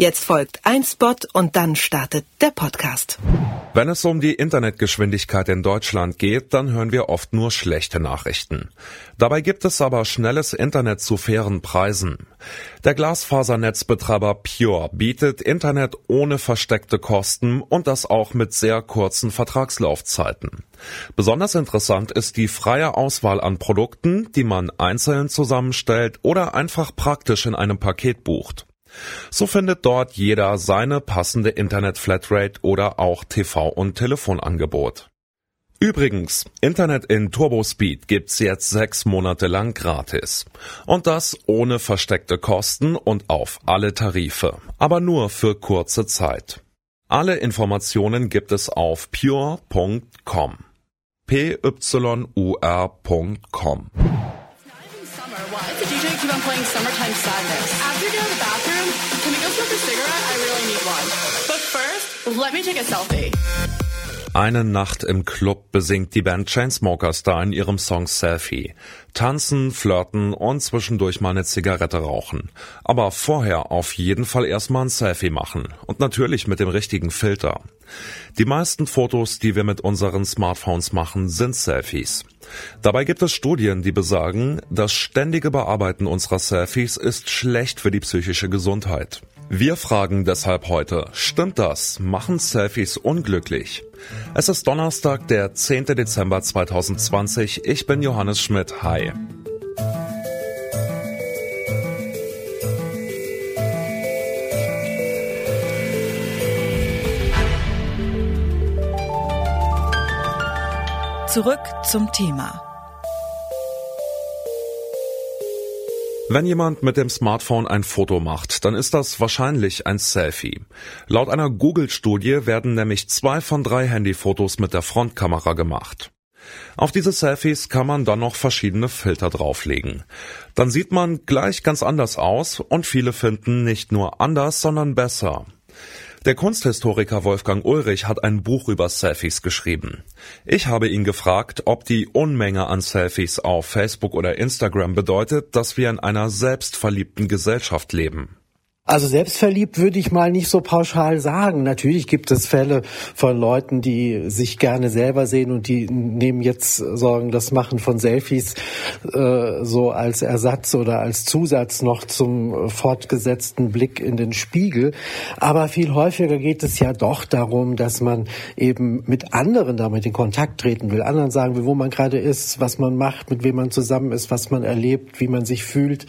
Jetzt folgt ein Spot und dann startet der Podcast. Wenn es um die Internetgeschwindigkeit in Deutschland geht, dann hören wir oft nur schlechte Nachrichten. Dabei gibt es aber schnelles Internet zu fairen Preisen. Der Glasfasernetzbetreiber Pure bietet Internet ohne versteckte Kosten und das auch mit sehr kurzen Vertragslaufzeiten. Besonders interessant ist die freie Auswahl an Produkten, die man einzeln zusammenstellt oder einfach praktisch in einem Paket bucht. So findet dort jeder seine passende Internet-Flatrate oder auch TV- und Telefonangebot. Übrigens, Internet in Turbospeed gibt's jetzt sechs Monate lang gratis. Und das ohne versteckte Kosten und auf alle Tarife. Aber nur für kurze Zeit. Alle Informationen gibt es auf pure.com. p-y-u-r.com. Let me take a selfie. Eine Nacht im Club besingt die Band Chainsmokers da in ihrem Song Selfie. Tanzen, flirten und zwischendurch mal eine Zigarette rauchen. Aber vorher auf jeden Fall erstmal ein Selfie machen. Und natürlich mit dem richtigen Filter. Die meisten Fotos, die wir mit unseren Smartphones machen, sind Selfies. Dabei gibt es Studien, die besagen, das ständige Bearbeiten unserer Selfies ist schlecht für die psychische Gesundheit. Wir fragen deshalb heute, stimmt das? Machen Selfies unglücklich? Es ist Donnerstag, der 10. Dezember 2020. Ich bin Johannes Schmidt. Hi. Zurück zum Thema. Wenn jemand mit dem Smartphone ein Foto macht, dann ist das wahrscheinlich ein Selfie. Laut einer Google-Studie werden nämlich zwei von drei Handyfotos mit der Frontkamera gemacht. Auf diese Selfies kann man dann noch verschiedene Filter drauflegen. Dann sieht man gleich ganz anders aus und viele finden nicht nur anders, sondern besser. Der Kunsthistoriker Wolfgang Ulrich hat ein Buch über Selfies geschrieben. Ich habe ihn gefragt, ob die Unmenge an Selfies auf Facebook oder Instagram bedeutet, dass wir in einer selbstverliebten Gesellschaft leben. Also selbstverliebt würde ich mal nicht so pauschal sagen. Natürlich gibt es Fälle von Leuten, die sich gerne selber sehen und die nehmen jetzt Sorgen, das Machen von Selfies äh, so als Ersatz oder als Zusatz noch zum fortgesetzten Blick in den Spiegel. Aber viel häufiger geht es ja doch darum, dass man eben mit anderen damit in Kontakt treten will, anderen sagen will, wo man gerade ist, was man macht, mit wem man zusammen ist, was man erlebt, wie man sich fühlt.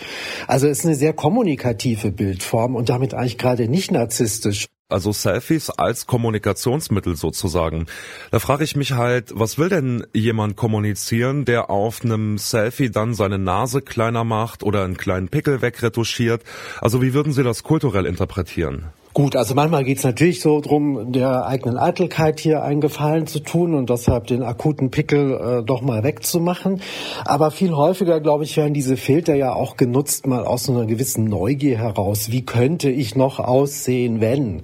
Also es ist eine sehr kommunikative Bildform haben und damit eigentlich gerade nicht narzisstisch. Also Selfies als Kommunikationsmittel sozusagen. Da frage ich mich halt, was will denn jemand kommunizieren, der auf einem Selfie dann seine Nase kleiner macht oder einen kleinen Pickel wegretuschiert? Also wie würden Sie das kulturell interpretieren? Gut, also manchmal geht es natürlich so drum, der eigenen Eitelkeit hier einen Gefallen zu tun und deshalb den akuten Pickel äh, doch mal wegzumachen. Aber viel häufiger, glaube ich, werden diese Filter ja auch genutzt, mal aus einer gewissen Neugier heraus. Wie könnte ich noch aussehen, wenn?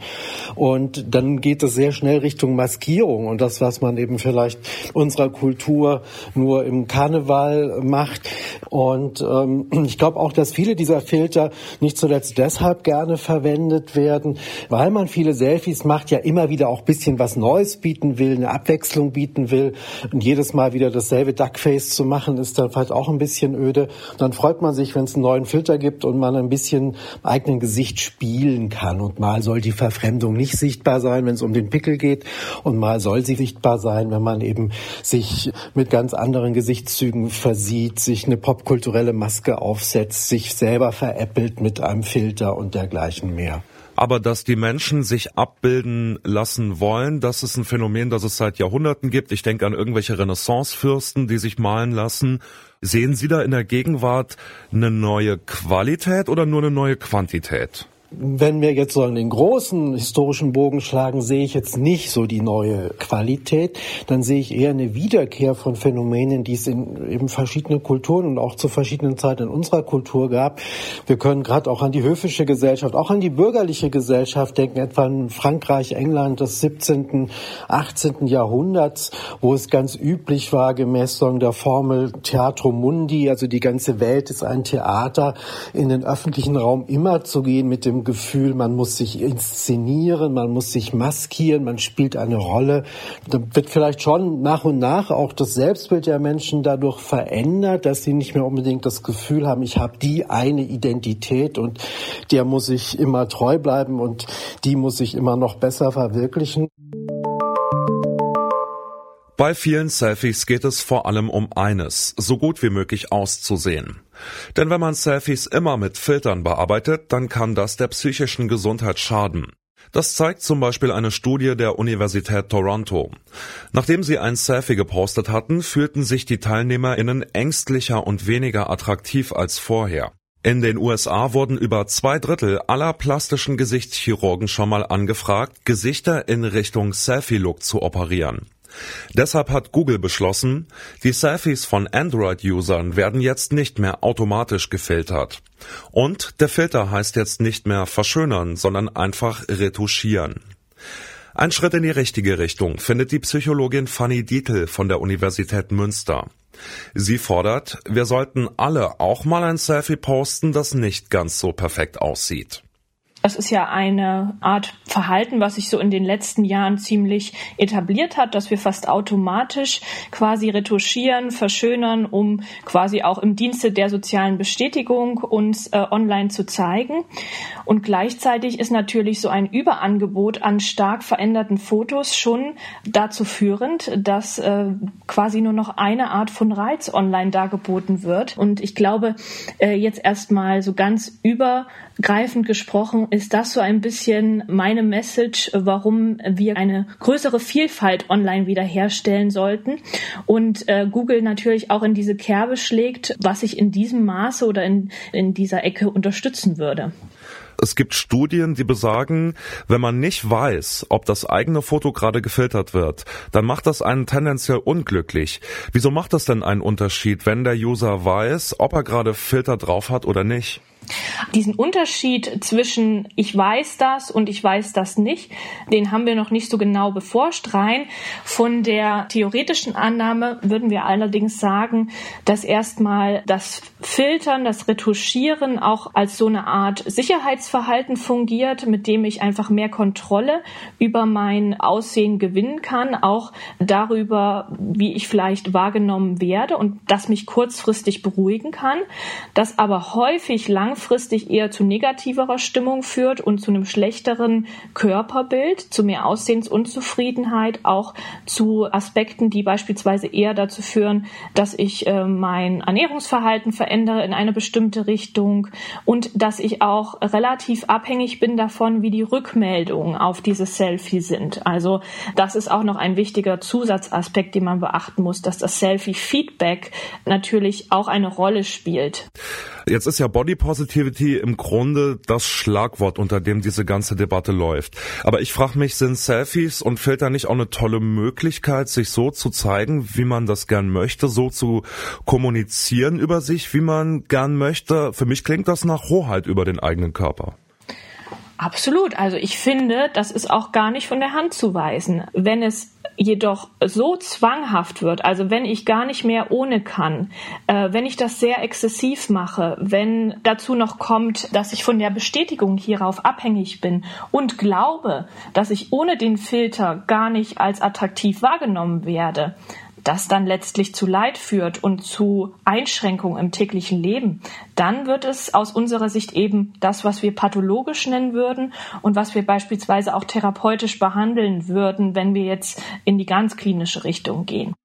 Und dann geht es sehr schnell Richtung Maskierung und das, was man eben vielleicht unserer Kultur nur im Karneval macht. Und ähm, ich glaube auch, dass viele dieser Filter nicht zuletzt deshalb gerne verwendet werden, weil man viele Selfies macht, ja immer wieder auch bisschen was Neues bieten will, eine Abwechslung bieten will. Und jedes Mal wieder dasselbe Duckface zu machen, ist dann vielleicht auch ein bisschen öde. dann freut man sich, wenn es einen neuen Filter gibt und man ein bisschen eigenen Gesicht spielen kann. Und mal soll die Verfremdung nicht sichtbar sein, wenn es um den Pickel geht. Und mal soll sie sichtbar sein, wenn man eben sich mit ganz anderen Gesichtszügen versieht, sich eine popkulturelle Maske aufsetzt, sich selber veräppelt mit einem Filter und dergleichen mehr. Aber dass die Menschen sich abbilden lassen wollen, das ist ein Phänomen, das es seit Jahrhunderten gibt. Ich denke an irgendwelche Renaissancefürsten, die sich malen lassen. Sehen Sie da in der Gegenwart eine neue Qualität oder nur eine neue Quantität? Wenn wir jetzt so den großen historischen Bogen schlagen, sehe ich jetzt nicht so die neue Qualität. Dann sehe ich eher eine Wiederkehr von Phänomenen, die es in eben verschiedenen Kulturen und auch zu verschiedenen Zeiten in unserer Kultur gab. Wir können gerade auch an die höfische Gesellschaft, auch an die bürgerliche Gesellschaft denken, etwa in Frankreich, England des 17., 18. Jahrhunderts, wo es ganz üblich war, gemäß der Formel Theatro Mundi, also die ganze Welt ist ein Theater, in den öffentlichen Raum immer zu gehen mit dem dem Gefühl, man muss sich inszenieren, man muss sich maskieren, man spielt eine Rolle. Da wird vielleicht schon nach und nach auch das Selbstbild der Menschen dadurch verändert, dass sie nicht mehr unbedingt das Gefühl haben, ich habe die eine Identität und der muss ich immer treu bleiben und die muss ich immer noch besser verwirklichen. Bei vielen Selfies geht es vor allem um eines, so gut wie möglich auszusehen. Denn wenn man Selfies immer mit Filtern bearbeitet, dann kann das der psychischen Gesundheit schaden. Das zeigt zum Beispiel eine Studie der Universität Toronto. Nachdem sie ein Selfie gepostet hatten, fühlten sich die TeilnehmerInnen ängstlicher und weniger attraktiv als vorher. In den USA wurden über zwei Drittel aller plastischen Gesichtschirurgen schon mal angefragt, Gesichter in Richtung Selfie-Look zu operieren. Deshalb hat Google beschlossen, die Selfies von Android-Usern werden jetzt nicht mehr automatisch gefiltert. Und der Filter heißt jetzt nicht mehr verschönern, sondern einfach retuschieren. Ein Schritt in die richtige Richtung findet die Psychologin Fanny Dietl von der Universität Münster. Sie fordert, wir sollten alle auch mal ein Selfie posten, das nicht ganz so perfekt aussieht. Das ist ja eine Art Verhalten, was sich so in den letzten Jahren ziemlich etabliert hat, dass wir fast automatisch quasi retuschieren, verschönern, um quasi auch im Dienste der sozialen Bestätigung uns äh, online zu zeigen. Und gleichzeitig ist natürlich so ein Überangebot an stark veränderten Fotos schon dazu führend, dass äh, quasi nur noch eine Art von Reiz online dargeboten wird. Und ich glaube, äh, jetzt erstmal so ganz übergreifend gesprochen, ist das so ein bisschen meine Message, warum wir eine größere Vielfalt online wiederherstellen sollten und äh, Google natürlich auch in diese Kerbe schlägt, was ich in diesem Maße oder in, in dieser Ecke unterstützen würde. Es gibt Studien, die besagen, wenn man nicht weiß, ob das eigene Foto gerade gefiltert wird, dann macht das einen tendenziell unglücklich. Wieso macht das denn einen Unterschied, wenn der User weiß, ob er gerade Filter drauf hat oder nicht? Diesen Unterschied zwischen ich weiß das und ich weiß das nicht, den haben wir noch nicht so genau beforscht. Rein von der theoretischen Annahme würden wir allerdings sagen, dass erstmal das Filtern, das Retuschieren auch als so eine Art Sicherheitsverhalten fungiert, mit dem ich einfach mehr Kontrolle über mein Aussehen gewinnen kann, auch darüber, wie ich vielleicht wahrgenommen werde und das mich kurzfristig beruhigen kann, das aber häufig lang langfristig eher zu negativerer Stimmung führt und zu einem schlechteren Körperbild, zu mehr Aussehensunzufriedenheit, auch zu Aspekten, die beispielsweise eher dazu führen, dass ich äh, mein Ernährungsverhalten verändere in eine bestimmte Richtung und dass ich auch relativ abhängig bin davon, wie die Rückmeldungen auf dieses Selfie sind. Also das ist auch noch ein wichtiger Zusatzaspekt, den man beachten muss, dass das Selfie-Feedback natürlich auch eine Rolle spielt. Jetzt ist ja Body Positivity im Grunde das Schlagwort, unter dem diese ganze Debatte läuft. Aber ich frage mich, sind Selfies und Filter nicht auch eine tolle Möglichkeit, sich so zu zeigen, wie man das gern möchte, so zu kommunizieren über sich, wie man gern möchte? Für mich klingt das nach Hoheit über den eigenen Körper. Absolut. Also ich finde, das ist auch gar nicht von der Hand zu weisen. Wenn es jedoch so zwanghaft wird, also wenn ich gar nicht mehr ohne kann, äh, wenn ich das sehr exzessiv mache, wenn dazu noch kommt, dass ich von der Bestätigung hierauf abhängig bin und glaube, dass ich ohne den Filter gar nicht als attraktiv wahrgenommen werde, das dann letztlich zu Leid führt und zu Einschränkungen im täglichen Leben, dann wird es aus unserer Sicht eben das, was wir pathologisch nennen würden und was wir beispielsweise auch therapeutisch behandeln würden, wenn wir jetzt in die ganz klinische Richtung gehen.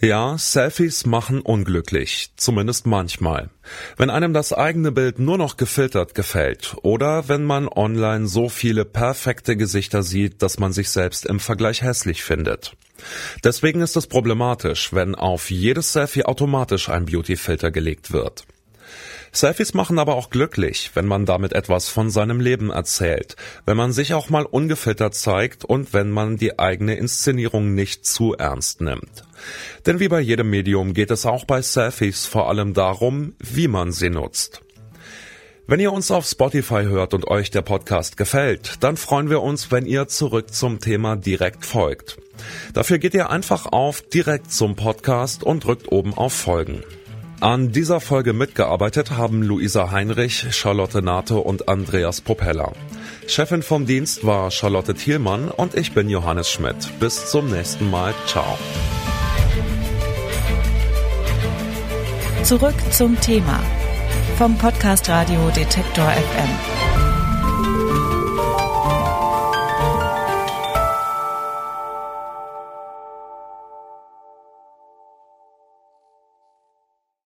Ja, Selfies machen unglücklich, zumindest manchmal. Wenn einem das eigene Bild nur noch gefiltert gefällt oder wenn man online so viele perfekte Gesichter sieht, dass man sich selbst im Vergleich hässlich findet. Deswegen ist es problematisch, wenn auf jedes Selfie automatisch ein Beautyfilter gelegt wird. Selfies machen aber auch glücklich, wenn man damit etwas von seinem Leben erzählt, wenn man sich auch mal ungefiltert zeigt und wenn man die eigene Inszenierung nicht zu ernst nimmt. Denn wie bei jedem Medium geht es auch bei Selfies vor allem darum, wie man sie nutzt. Wenn ihr uns auf Spotify hört und euch der Podcast gefällt, dann freuen wir uns, wenn ihr zurück zum Thema direkt folgt. Dafür geht ihr einfach auf direkt zum Podcast und drückt oben auf Folgen. An dieser Folge mitgearbeitet haben Luisa Heinrich, Charlotte Nate und Andreas Propeller. Chefin vom Dienst war Charlotte Thielmann und ich bin Johannes Schmidt. Bis zum nächsten Mal. Ciao. Zurück zum Thema vom Podcast Radio Detektor FM.